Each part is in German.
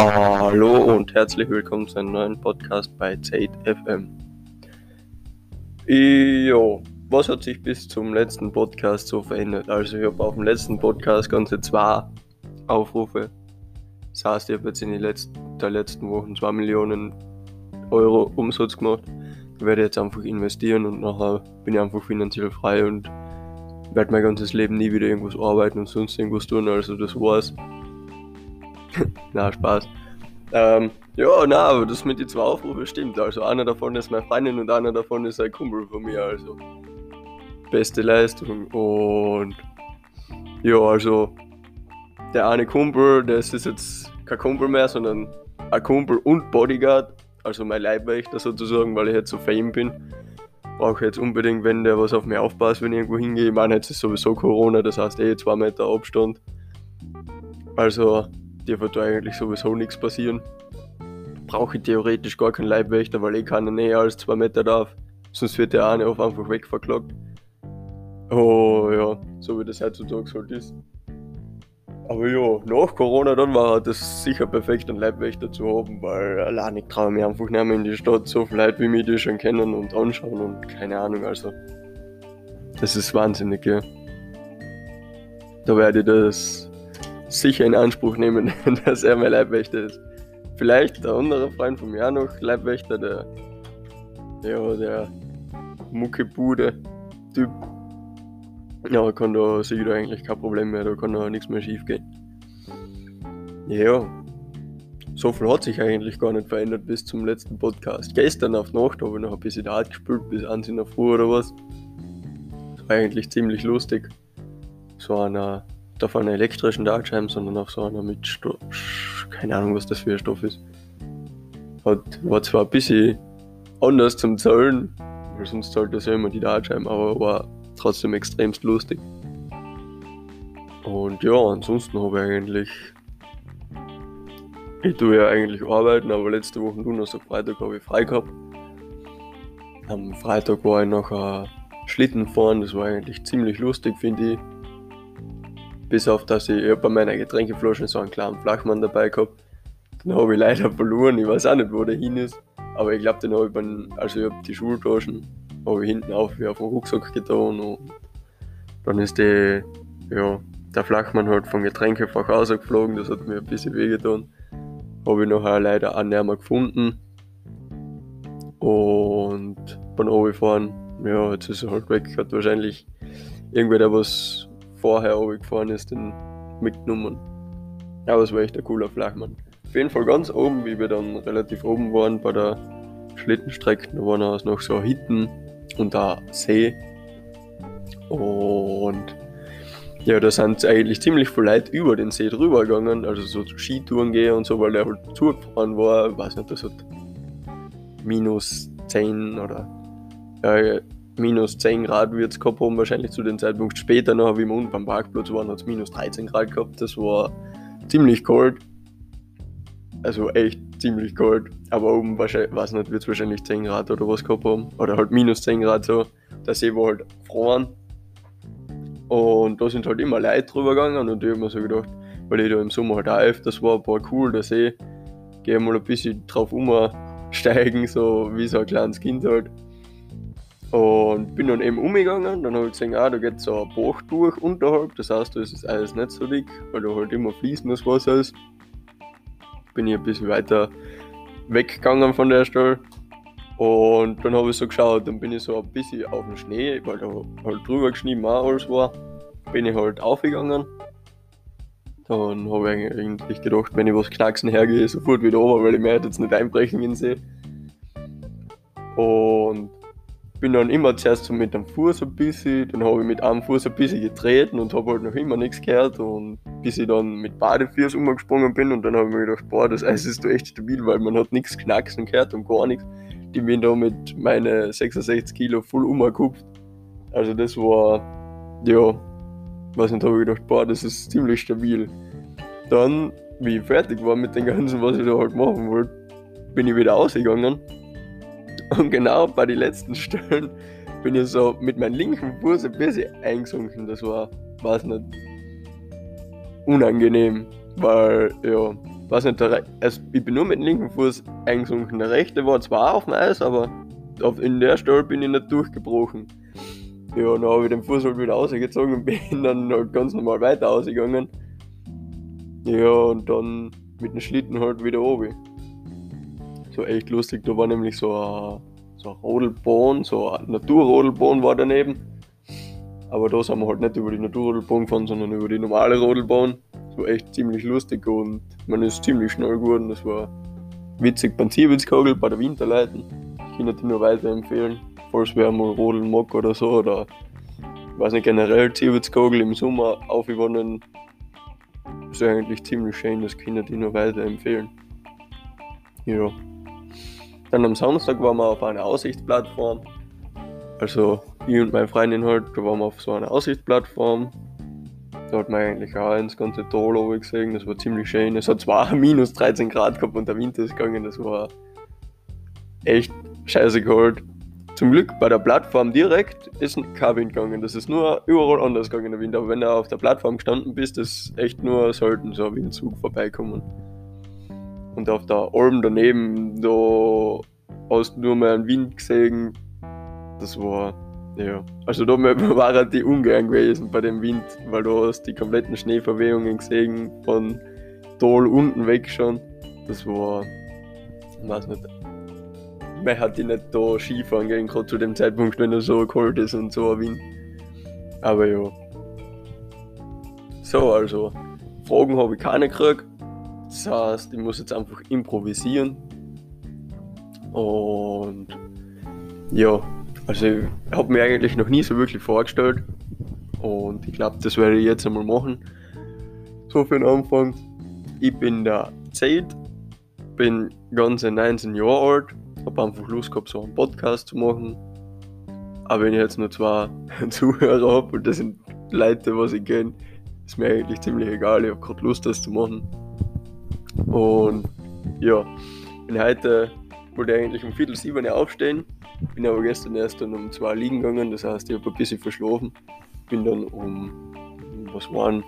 Hallo und herzlich willkommen zu einem neuen Podcast bei Zeit FM. Jo, was hat sich bis zum letzten Podcast so verändert? Also ich habe auf dem letzten Podcast ganze zwei Aufrufe. Das heißt, ich habe jetzt in den letzten, der letzten Wochen 2 Millionen Euro Umsatz gemacht. Ich werde jetzt einfach investieren und nachher bin ich einfach finanziell frei und werde mein ganzes Leben nie wieder irgendwas arbeiten und sonst irgendwas tun. Also das war's. Na, Spaß. Ähm, ja, na, aber das mit den zwei Aufrufen stimmt. Also einer davon ist meine Freundin und einer davon ist ein Kumpel von mir. Also beste Leistung. Und ja, also der eine Kumpel, das ist jetzt kein Kumpel mehr, sondern ein Kumpel und Bodyguard. Also mein Leibwächter sozusagen, weil ich jetzt so fame bin. Brauche jetzt unbedingt, wenn der was auf mich aufpasst, wenn ich irgendwo hingehe. Ich meine, jetzt ist sowieso Corona, das heißt eh zwei Meter Abstand. Also wird da eigentlich sowieso nichts passieren. Brauche ich theoretisch gar keinen Leibwächter, weil ich kann näher als zwei Meter darf. Sonst wird der eine auf einfach wegverklagt. Oh ja, so wie das heutzutage halt ist. Aber ja, nach Corona dann war das sicher perfekt, einen Leibwächter zu haben, weil allein ich traue mich einfach nicht mehr in die Stadt, so viele Leute wie mich die schon kennen und anschauen und keine Ahnung, also. Das ist wahnsinnig, ja. Da werde ich das sicher in Anspruch nehmen, dass er mein Leibwächter ist. Vielleicht der andere Freund von mir auch noch Leibwächter, der, ja, der Muckebude-Typ. Ja, kann da sicher da eigentlich kein Problem mehr, da kann da nichts mehr schief gehen. Ja, so viel hat sich eigentlich gar nicht verändert bis zum letzten Podcast. Gestern auf Nacht habe ich noch ein bisschen Dart gespielt, bis 1 in der Früh oder was. Das war eigentlich ziemlich lustig. So einer auf einer elektrischen Dartscheibe, sondern auf so einer mit Stoff. Keine Ahnung, was das für ein Stoff ist. Hat, war zwar ein bisschen anders zum Zahlen, weil sonst zahlt das ja immer die Dartscheiben, aber war trotzdem extremst lustig. Und ja, ansonsten habe ich eigentlich. Ich tue ja eigentlich arbeiten, aber letzte Woche Donnerstag, Freitag habe ich frei gehabt. Am Freitag war ich noch Schlitten fahren, das war eigentlich ziemlich lustig, finde ich. Bis auf, dass ich, ich bei meiner Getränkeflasche so einen kleinen Flachmann dabei gehabt. Den habe ich leider verloren. Ich weiß auch nicht, wo der hin ist. Aber ich glaube, den habe ich beim, also ich habe die Schultaschen habe hinten auf wie auf den Rucksack getan und dann ist die, ja, der Flachmann halt vom Getränkefach rausgeflogen, das hat mir ein bisschen wehgetan. Habe ich nachher leider auch nicht mehr gefunden. Und beim Runterfahren, ja, jetzt ist er halt weg. Hat wahrscheinlich irgendwer, der was vorher runtergefahren ist, den mitgenommen. Aber es war echt ein cooler Flachmann. Auf jeden Fall ganz oben, wie wir dann relativ oben waren bei der Schlittenstrecke, da waren auch noch so Hitten und da See. Und ja, da sind eigentlich ziemlich viele Leute über den See drüber gegangen, also so Skitouren gehen und so, weil der halt zugefahren war, ich weiß nicht, das hat minus 10 oder ja, minus 10 Grad wird es gehabt haben, wahrscheinlich zu dem Zeitpunkt später noch, wie wir unten beim Parkplatz waren, hat es minus 13 Grad gehabt. Das war ziemlich kalt. Also echt ziemlich kalt. Aber oben wahrscheinlich, weiß nicht, wird es wahrscheinlich 10 Grad oder was gehabt haben. Oder halt minus 10 Grad so. Der See war halt gefroren. Und da sind halt immer Leute drüber gegangen und ich habe mir so gedacht, weil ich da im Sommer halt auch öfters war, war cool, der See. Gehe mal ein bisschen drauf umsteigen, so wie so ein kleines Kind halt. Und bin dann eben umgegangen, dann habe ich gesehen, ah, da geht so ein Bach durch unterhalb, das heißt, da ist das alles nicht so dick, weil da halt immer fließendes Wasser ist. Bin ich ein bisschen weiter weggegangen von der Stelle. Und dann habe ich so geschaut, dann bin ich so ein bisschen auf dem Schnee, weil da halt drüber geschnitten auch alles war, bin ich halt aufgegangen. Dann habe ich eigentlich gedacht, wenn ich was knacksen hergehe, sofort wieder runter, weil ich mir jetzt nicht einbrechen in den See. Und bin dann immer zuerst so mit dem Fuß ein bisschen, dann habe ich mit einem Fuß ein bisschen getreten und habe halt noch immer nichts gehört und bis ich dann mit Badefüß umgesprungen bin und dann habe ich mir gedacht, boah, das Eis ist doch echt stabil, weil man hat nichts knacksen gehört und gar nichts. Die bin da mit meinen 66 Kilo voll umgekupft. Also das war, ja, weiß nicht, habe ich gedacht, boah, das ist ziemlich stabil. Dann, wie ich fertig war mit dem Ganzen, was ich da halt machen wollte, bin ich wieder ausgegangen und genau bei den letzten Stellen bin ich so mit meinem linken Fuß ein bisschen eingesunken. Das war, weiß nicht, unangenehm, weil, ja, weiß nicht, der, also ich bin nur mit dem linken Fuß eingesunken. Der rechte war zwar auf dem Eis, aber auf, in der Stelle bin ich nicht durchgebrochen. Ja, dann habe ich den Fuß halt wieder ausgezogen und bin dann halt ganz normal weiter ausgegangen. Ja, und dann mit dem Schlitten halt wieder oben. So echt lustig, da war nämlich so ein, so ein Rodelbahn, so ein Naturrodelbahn war daneben. Aber da sind wir halt nicht über die Naturrodelbahn gefahren, sondern über die normale Rodelbahn. Das war echt ziemlich lustig und man ist ziemlich schnell geworden. Das war witzig beim Zierwitzkogel, bei der Winterleiten. Ich kann die nur weiterempfehlen, falls wer mal rodeln mag oder so. Oder ich weiß nicht, generell Zierwitzkogel im Sommer aufgewonnen. Ist eigentlich ziemlich schön, das kann ich nur weiterempfehlen. Ja. Dann am Samstag waren wir auf einer Aussichtsplattform. Also ich und meine Freundin halt, da waren wir auf so einer Aussichtsplattform. Da hat man eigentlich auch ins ganze Tal oben gesehen, das war ziemlich schön. Es hat zwar minus 13 Grad gehabt und der Winter ist gegangen, das war echt scheiße kalt. Zum Glück bei der Plattform direkt ist kein Wind gegangen. Das ist nur überall anders gegangen der Wind. Aber wenn du auf der Plattform gestanden bist, ist echt nur selten so wie ein Zug vorbeikommen. Und auf der Alm daneben, da hast du nur mal einen Wind gesehen. Das war ja, also da waren die ungern gewesen bei dem Wind, weil du hast die kompletten Schneeverwehungen gesehen von Tal unten weg schon. Das war, ich weiß nicht, man hat die nicht da Skifahren gehen, gerade zu dem Zeitpunkt, wenn er so kalt ist und so ein Wind. Aber ja. So, also, Fragen habe ich keine gekriegt. Das heißt, ich muss jetzt einfach improvisieren. Und ja, also ich habe mir eigentlich noch nie so wirklich vorgestellt und ich glaube, das werde ich jetzt einmal machen. So für den Anfang. Ich bin der Zeit, bin ganze 19 Jahre alt, habe einfach Lust gehabt, so einen Podcast zu machen. Aber wenn ich jetzt nur zwei Zuhörer habe und das sind Leute, was ich kenne, ist mir eigentlich ziemlich egal. Ich habe gerade Lust, das zu machen. Und ja, bin heute wollte eigentlich um Viertel sieben aufstehen, bin aber gestern erst dann um zwei liegen gegangen, das heißt, ich habe ein bisschen verschlafen. Bin dann um, was waren,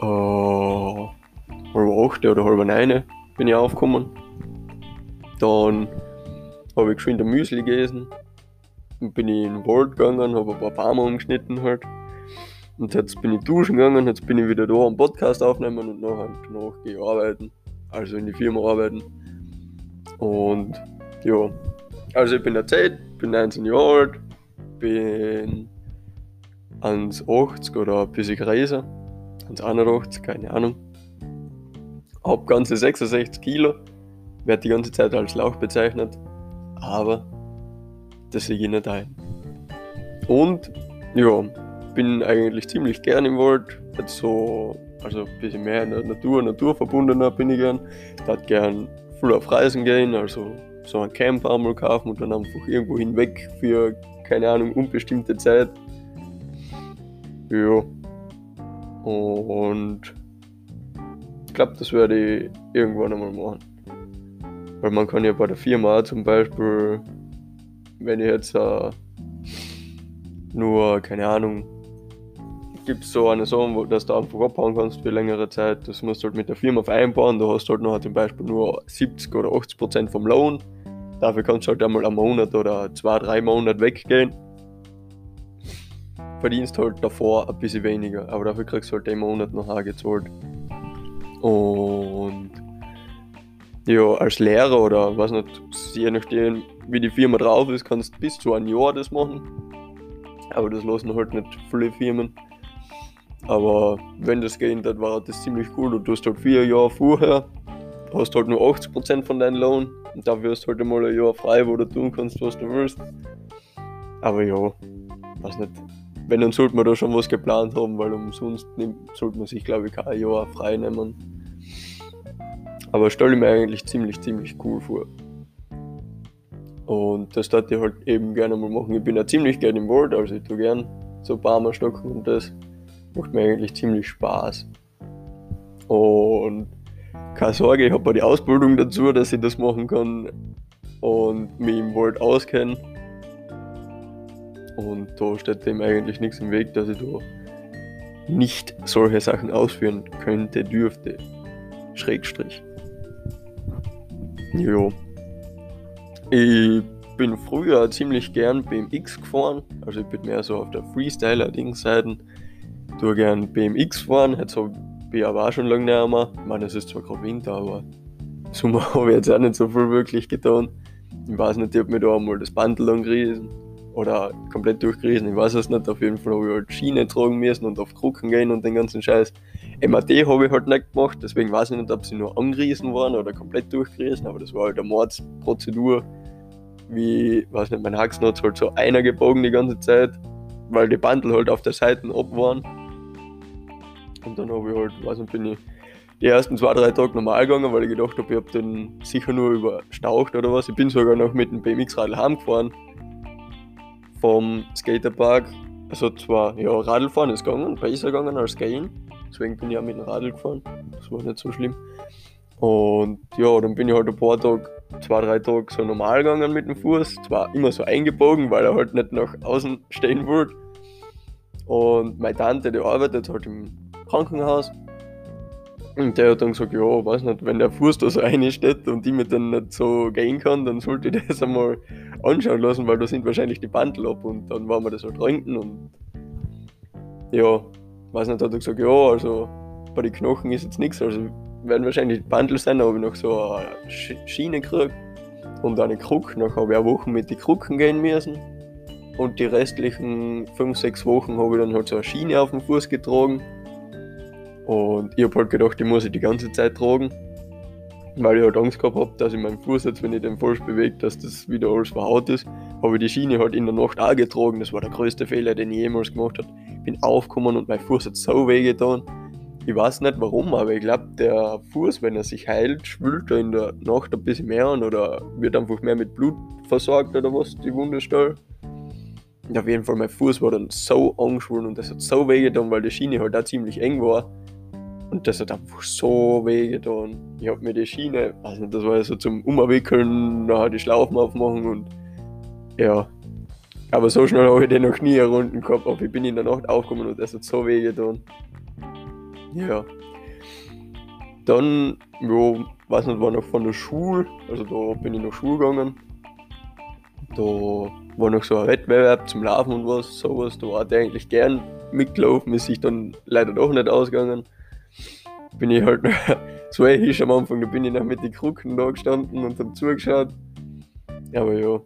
äh, halb acht oder halb neun bin ich aufgekommen. Dann habe ich geschwind ein Müsli gegessen. Bin ich in den Wald gegangen, habe ein paar Bäume umgeschnitten halt. Und jetzt bin ich duschen gegangen, jetzt bin ich wieder da am Podcast aufnehmen und nachher danach gehe arbeiten. Also in die Firma arbeiten. Und ja, also ich bin erzählt, bin 19 Jahre alt, bin 1,80 oder ein bisschen größer, 1,81, keine Ahnung. Hab ganze 66 Kilo, werde die ganze Zeit als Lauch bezeichnet, aber das sehe ich nicht ein. Und ja, bin eigentlich ziemlich gern im Wald, jetzt so, also ein bisschen mehr in der Natur, naturverbundener bin ich gern. Ich würde gern viel auf Reisen gehen, also so ein Camp einmal kaufen und dann einfach irgendwo hinweg für, keine Ahnung, unbestimmte Zeit. Ja. Und ich glaube, das werde ich irgendwann einmal machen. Weil man kann ja bei der Firma zum Beispiel, wenn ich jetzt uh, nur, keine Ahnung, gibt es so eine Sache, wo dass du einfach abhauen kannst für längere Zeit. Das musst du halt mit der Firma vereinbaren. Da hast du halt noch zum Beispiel nur 70 oder 80 Prozent vom Lohn. Dafür kannst du halt einmal einen Monat oder zwei, drei Monate weggehen. Verdienst halt davor ein bisschen weniger, aber dafür kriegst du halt den Monat noch gezahlt. Und ja, als Lehrer oder was nicht, je nachdem, wie die Firma drauf ist, kannst du bis zu einem Jahr das machen. Aber das lassen halt nicht viele Firmen. Aber wenn das dann war das ziemlich cool. Du tust halt vier Jahre vorher, hast halt nur 80% von deinem Lohn und dafür hast du halt einmal ein Jahr frei, wo du tun kannst, was du willst. Aber ja, weiß nicht. Wenn, dann sollte man da schon was geplant haben, weil umsonst sollte man sich, glaube ich, kein Jahr frei nehmen. Aber stelle ich mir eigentlich ziemlich, ziemlich cool vor. Und das würde ich halt eben gerne mal machen. Ich bin ja ziemlich gerne im Wald, also ich tue gern so Bäume stocken und das macht mir eigentlich ziemlich Spaß. Und keine Sorge, ich habe die Ausbildung dazu, dass ich das machen kann und mich im Wald auskenne. Und da steht dem eigentlich nichts im Weg, dass ich da nicht solche Sachen ausführen könnte, dürfte. Schrägstrich. Jo. Ich bin früher ziemlich gern BMX gefahren. Also ich bin mehr so auf der Freestyler-Ding-Seiten. Du gern BMX fahren. Jetzt habe ich aber auch schon lange nicht mehr. Ich meine, es ist zwar gerade Winter, aber Sommer habe ich jetzt auch nicht so viel wirklich getan. Ich weiß nicht, ich habe mir da einmal das Bandel angerissen oder komplett durchgerissen, ich weiß es nicht. Auf jeden Fall habe ich halt Schiene tragen müssen und auf Krücken gehen und den ganzen Scheiß. MAD habe ich halt nicht gemacht, deswegen weiß ich nicht, ob sie nur angerissen waren oder komplett durchgerissen, aber das war halt eine Mordsprozedur. Wie, weiß nicht, mein Haxen hat halt so einer gebogen die ganze Zeit, weil die Bandel halt auf der Seite ab waren. Und dann habe ich halt, weiß nicht, bin ich die ersten zwei, drei Tage normal gegangen, weil ich gedacht habe, ich habe den sicher nur überstaucht oder was. Ich bin sogar noch mit dem BMX-Radl heimgefahren vom Skaterpark. Also zwar, ja, Radlfahren ist gegangen, besser gegangen als gehen. Deswegen bin ich auch mit dem Radl gefahren. Das war nicht so schlimm. Und ja, dann bin ich halt ein paar Tage, zwei, drei Tage so normal gegangen mit dem Fuß. Zwar immer so eingebogen, weil er halt nicht nach außen stehen wollte. Und meine Tante, die arbeitet halt im Krankenhaus. Und der hat dann gesagt, ja, weiß nicht, wenn der Fuß da so reinsteht und ich mit dem nicht so gehen kann, dann sollte ich das einmal anschauen lassen, weil da sind wahrscheinlich die Bandel ab und dann waren wir das halt trinken und ja, weiß nicht, hat er gesagt, ja, also bei den Knochen ist jetzt nichts, also werden wahrscheinlich die Bandel sein, da habe ich noch so eine Schiene gekriegt und eine Krücke, nachher habe ich eine Woche mit den Krücken gehen müssen und die restlichen 5, 6 Wochen habe ich dann halt so eine Schiene auf dem Fuß getragen und ich habe halt gedacht, die muss ich die ganze Zeit tragen, weil ich halt Angst gehabt habe, dass ich meinen Fuß jetzt, wenn ich den falsch bewege, dass das wieder alles verhaut ist. Habe ich die Schiene halt in der Nacht auch getragen. Das war der größte Fehler, den ich jemals gemacht habe. Ich bin aufgekommen und mein Fuß hat so weh getan. Ich weiß nicht warum, aber ich glaube, der Fuß, wenn er sich heilt, schwüllt er in der Nacht ein bisschen mehr an oder wird einfach mehr mit Blut versorgt oder was, die Wundestelle. Und auf jeden Fall, mein Fuß war dann so angeschwollen und das hat so weh getan, weil die Schiene halt auch ziemlich eng war. Und das hat einfach so weh getan. Ich habe mir die Schiene, also das war so zum Umwickeln, nachher die Schlaufen aufmachen und ja. Aber so schnell habe ich den noch nie errunden gehabt. Aber ich bin in der Nacht aufgekommen und das hat so weh getan. Ja. Dann, ja, weiß nicht, war noch von der Schule, also da bin ich nach Schule gegangen. Da war noch so ein Wettbewerb zum Laufen und was, sowas. Da war ich eigentlich gern mitgelaufen, ist sich dann leider doch nicht ausgegangen bin ich halt noch so ehisch am Anfang, da bin ich noch mit den Krücken da gestanden und hab zugeschaut. Aber ja.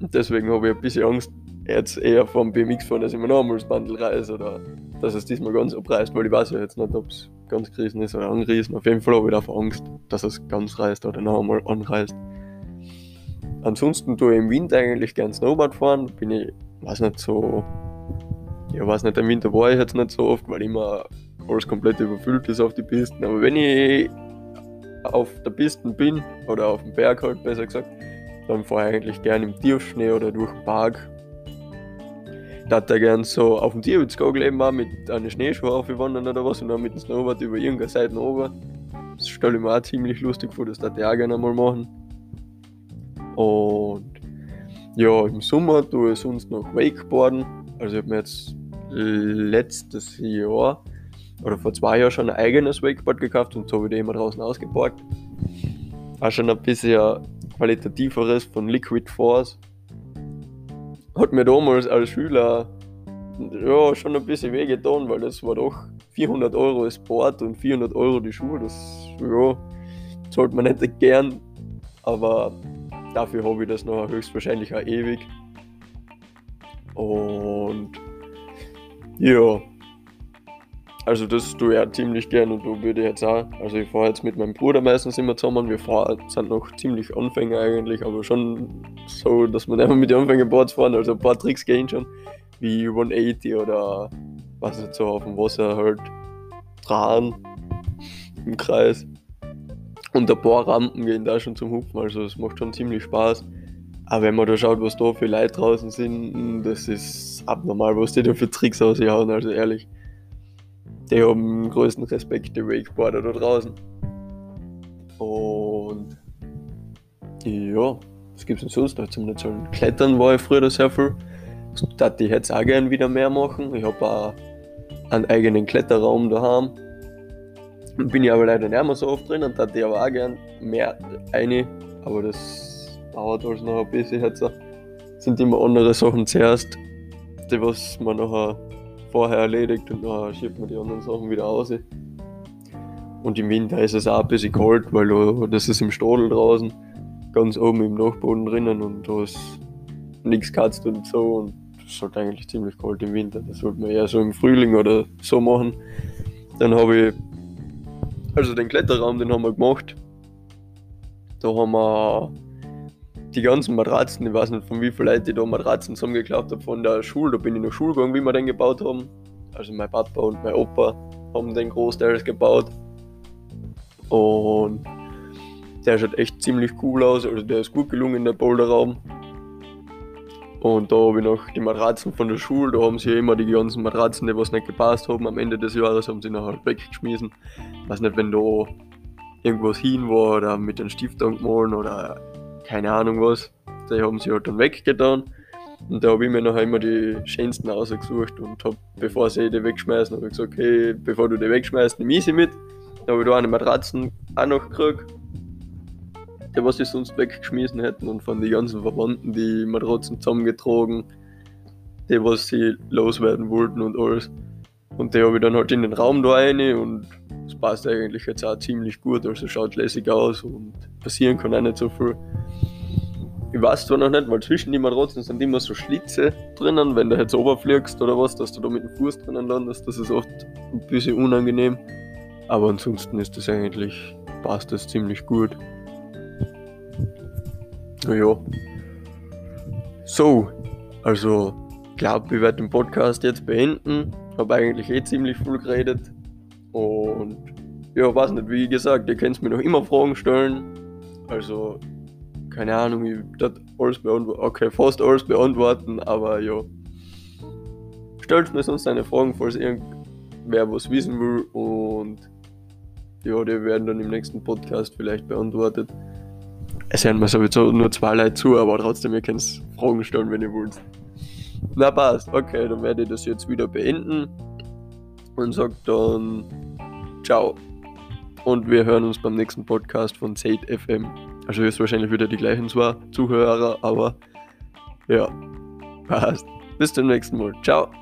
Deswegen habe ich ein bisschen Angst, jetzt eher vom BMX fahren, dass ich mir nochmal das Bandel reiße oder dass es diesmal ganz abreißt, weil ich weiß ja jetzt nicht, ob es ganz gerissen ist oder angerissen. Auf jeden Fall habe ich davor Angst, dass es ganz reißt oder noch einmal anreißt. Ansonsten tue ich im Winter eigentlich gern Snowboard fahren. Bin ich, weiß nicht, so. Ja, weiß nicht, im Winter war ich jetzt nicht so oft, weil ich immer alles komplett überfüllt ist auf die Pisten. Aber wenn ich auf der Piste bin, oder auf dem Berg halt besser gesagt, dann fahre ich eigentlich gerne im Tiefschnee oder durch den Park. Da hat er gern so auf dem Tierwitzgogel eben auch mit einer Schneeschuhe aufgewandert oder was und dann mit dem Snowboard über irgendeine Seite oben. Das stelle ich mir auch ziemlich lustig vor, das darf ich auch gerne mal machen. Und ja, im Sommer tue ich sonst noch Wakeboarden. Also ich habe mir jetzt letztes Jahr oder vor zwei Jahren schon ein eigenes Wakeboard gekauft und so wieder immer draußen ausgeborgt. War schon ein bisschen qualitativeres von Liquid Force. Hat mir damals als Schüler ja, schon ein bisschen wehgetan, weil das war doch 400 Euro das Board und 400 Euro die Schuhe. Das ja, zahlt man nicht gern, aber dafür habe ich das noch höchstwahrscheinlich auch ewig. Und ja, also das tue ich auch ziemlich gern und da würde ich jetzt auch, also ich fahre jetzt mit meinem Bruder meistens immer zusammen, wir fahren, sind noch ziemlich Anfänger eigentlich, aber schon so, dass wir immer mit den Anfängerboards fahren, also ein paar Tricks gehen schon, wie 180 oder was nicht so auf dem Wasser halt dran im Kreis. Und ein paar Rampen gehen da schon zum Hupfen, also es macht schon ziemlich Spaß. Aber wenn man da schaut, was da für Leute draußen sind, das ist abnormal, was die da für Tricks aushauen, also ehrlich die haben größten Respekt, die Wakeboarder da draußen. Und ja, was gibt es denn sonst noch zum Erzählen? Klettern war ich früher sehr viel. Das würde ich jetzt auch gerne wieder mehr machen. Ich habe auch einen eigenen Kletterraum daheim. Bin ich aber leider nicht mehr so oft drin und hätte ich aber auch gern mehr eine, aber das dauert also noch ein bisschen jetzt. Sind immer andere Sachen zuerst, die was man nachher vorher erledigt und nachher schiebt man die anderen Sachen wieder aus. Und im Winter ist es auch ein bisschen kalt, weil das ist im Stadel draußen, ganz oben im Dachboden drinnen und da ist nichts katzt und so und es ist halt eigentlich ziemlich kalt im Winter. Das sollte man eher so im Frühling oder so machen. Dann habe ich, also den Kletterraum, den haben wir gemacht. Da haben wir die ganzen Matratzen, ich weiß nicht von wie vielen Leuten ich da Matratzen zusammengeklappt habe von der Schule, da bin ich noch Schule gegangen, wie wir den gebaut haben. Also mein Papa und mein Opa haben den Großteil gebaut. Und der schaut echt ziemlich cool aus, also der ist gut gelungen, der Boulderraum. Und da habe ich noch die Matratzen von der Schule, da haben sie immer die ganzen Matratzen, die was nicht gepasst haben, am Ende des Jahres haben sie nachher weggeschmissen. Ich weiß nicht, wenn da irgendwas hin war oder mit den Stift angemahlen oder keine Ahnung was, die haben sie halt dann weggetan. Und da habe ich mir nachher immer die schönsten ausgesucht und habe, bevor sie die wegschmeißen, habe ich gesagt, okay, bevor du die wegschmeißt, nimm ich sie mit. Da habe ich da eine Matratzen auch noch gekriegt die was sie sonst weggeschmissen hätten und von den ganzen Verwandten die Matratzen zusammengetragen, die was sie loswerden wollten und alles. Und die habe ich dann halt in den Raum da rein und es passt eigentlich jetzt auch ziemlich gut, also schaut lässig aus und passieren kann auch nicht so viel. Ich weiß zwar noch nicht, weil zwischen den Matratzen sind immer so Schlitze drinnen, wenn du jetzt oberfliegst oder was, dass du da mit dem Fuß drinnen landest, das ist oft ein bisschen unangenehm. Aber ansonsten ist das eigentlich, passt das ziemlich gut. Naja. So, also, glaube, ich werde den Podcast jetzt beenden. Habe eigentlich eh ziemlich viel geredet. Und ja, weiß nicht, wie gesagt, ihr könnt mir noch immer Fragen stellen. Also, keine Ahnung, ich werde alles beantworten. Okay, fast alles beantworten, aber ja. Stellt mir sonst eine Fragen, falls irgendwer was wissen will. Und ja, die werden dann im nächsten Podcast vielleicht beantwortet. Es hören mir sowieso nur zwei Leute zu, aber trotzdem, ihr könnt Fragen stellen, wenn ihr wollt. Na passt, okay, dann werde ich das jetzt wieder beenden und sage dann ciao. Und wir hören uns beim nächsten Podcast von Zate FM. Also ist wahrscheinlich wieder die gleichen zwei Zuhörer, aber ja, passt. Bis zum nächsten Mal. Ciao.